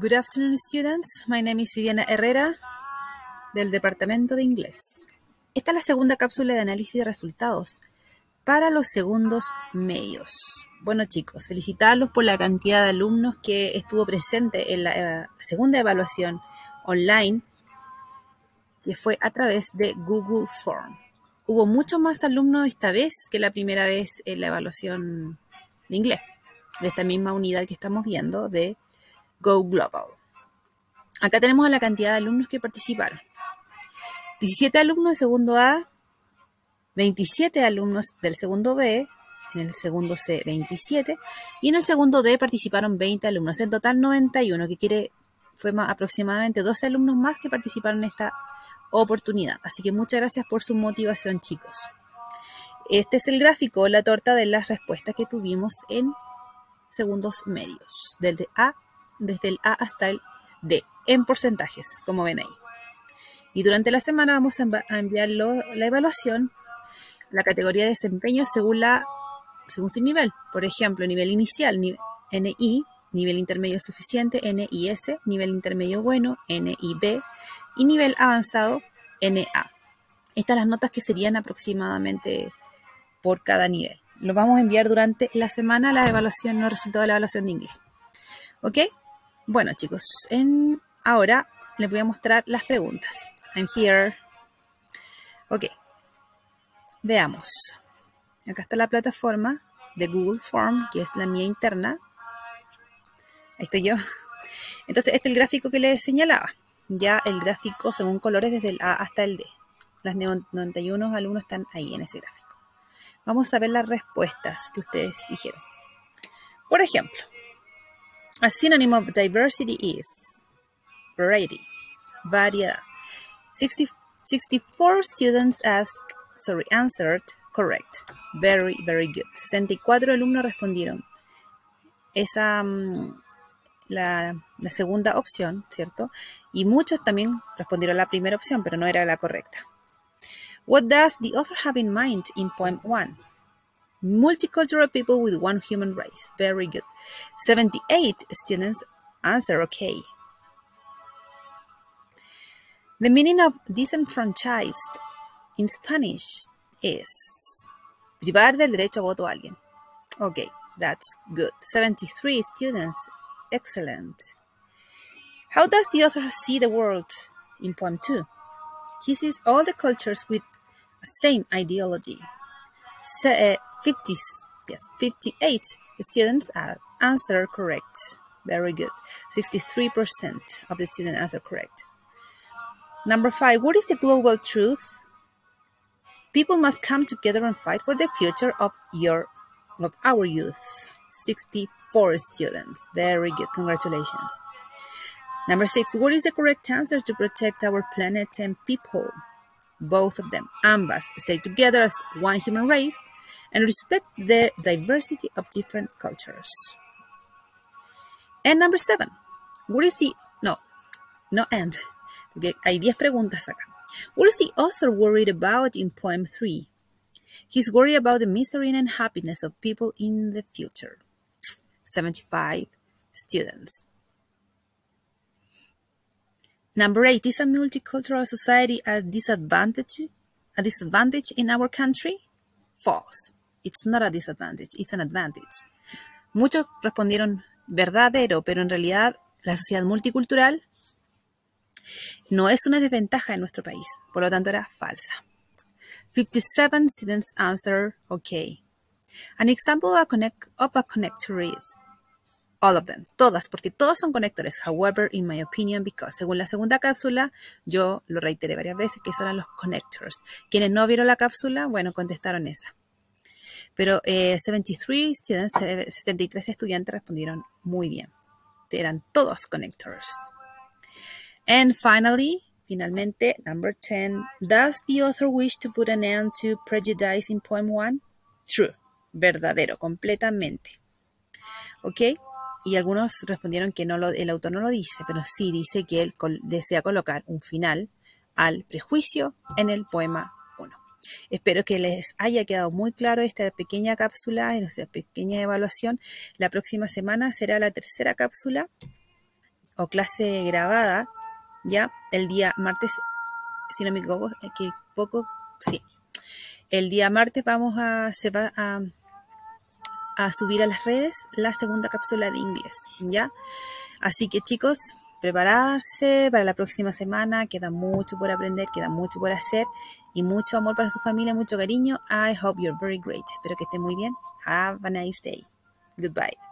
Good afternoon, students. My name is Viviana Herrera del Departamento de Inglés. Esta es la segunda cápsula de análisis de resultados para los segundos medios. Bueno, chicos, felicitarlos por la cantidad de alumnos que estuvo presente en la eh, segunda evaluación online que fue a través de Google Form. Hubo muchos más alumnos esta vez que la primera vez en la evaluación de inglés, de esta misma unidad que estamos viendo de Go Global. Acá tenemos la cantidad de alumnos que participaron. 17 alumnos de segundo A, 27 alumnos del segundo B, en el segundo C 27 y en el segundo D participaron 20 alumnos, en total 91, que quiere fue aproximadamente 12 alumnos más que participaron en esta oportunidad. Así que muchas gracias por su motivación, chicos. Este es el gráfico, la torta de las respuestas que tuvimos en segundos medios, desde A desde el A hasta el D, en porcentajes, como ven ahí. Y durante la semana vamos a enviar la evaluación, la categoría de desempeño según, según su nivel. Por ejemplo, nivel inicial, NI, nivel intermedio suficiente, NIS, nivel intermedio bueno, NIB, y nivel avanzado, NA. Estas las notas que serían aproximadamente por cada nivel. Lo vamos a enviar durante la semana la evaluación, no resultado de la evaluación de inglés. ¿Ok? Bueno, chicos, ahora les voy a mostrar las preguntas. I'm here. Ok. Veamos. Acá está la plataforma de Google Form, que es la mía interna. Ahí estoy yo. Entonces, este es el gráfico que les señalaba. Ya el gráfico según colores desde el A hasta el D. Las 91 alumnos están ahí en ese gráfico. Vamos a ver las respuestas que ustedes dijeron. Por ejemplo, a synonym of diversity is variety, variedad. 60, 64 students asked, sorry, answered correct. Very, very good. 64 alumnos respondieron. Esa, la, la segunda opción, ¿cierto? Y muchos también respondieron la primera opción, pero no era la correcta. What does the author have in mind in poem 1? Multicultural people with one human race. Very good. 78 students answer okay. The meaning of disenfranchised in Spanish is privar del derecho a voto a alguien. Okay, that's good. 73 students. Excellent. How does the author see the world in poem 2? He sees all the cultures with the same ideology. Se eh, 50, yes, 58 students answer correct. Very good. 63% of the students answer correct. Number five, what is the global truth? People must come together and fight for the future of your of our youth. 64 students. Very good. Congratulations. Number six, what is the correct answer to protect our planet and people? Both of them. Ambas stay together as one human race and respect the diversity of different cultures. And number seven, what is the, no, no end, hay 10 preguntas acá. What is the author worried about in poem 3? He's worried about the misery and unhappiness of people in the future. 75 students. Number eight, is a multicultural society a disadvantage, a disadvantage in our country? False. It's not a disadvantage, it's an advantage. Muchos respondieron verdadero, pero en realidad la sociedad multicultural no es una desventaja en nuestro país, por lo tanto era falsa. 57 students answer okay. An example of a, connect, of a connector is all of them, todas, porque todos son conectores. However, in my opinion, because según la segunda cápsula, yo lo reiteré varias veces que son los connectors. Quienes no vieron la cápsula, bueno, contestaron esa. Pero 73 eh, students, 73 estudiantes respondieron muy bien. Eran todos connectors. And finally, finalmente, number 10, does the author wish to put an end to prejudice in poem 1? True, verdadero, completamente. ¿Ok? Y algunos respondieron que no lo, el autor no lo dice, pero sí dice que él desea colocar un final al prejuicio en el poema Espero que les haya quedado muy claro esta pequeña cápsula, esta pequeña evaluación. La próxima semana será la tercera cápsula. o clase grabada, ¿ya? El día martes, si no me equivoco, poco, sí. El día martes vamos a, se va a, a subir a las redes la segunda cápsula de inglés, ¿ya? Así que chicos, prepararse para la próxima semana, queda mucho por aprender, queda mucho por hacer y mucho amor para su familia, mucho cariño. I hope you're very great. Espero que esté muy bien. Have a nice day. Goodbye.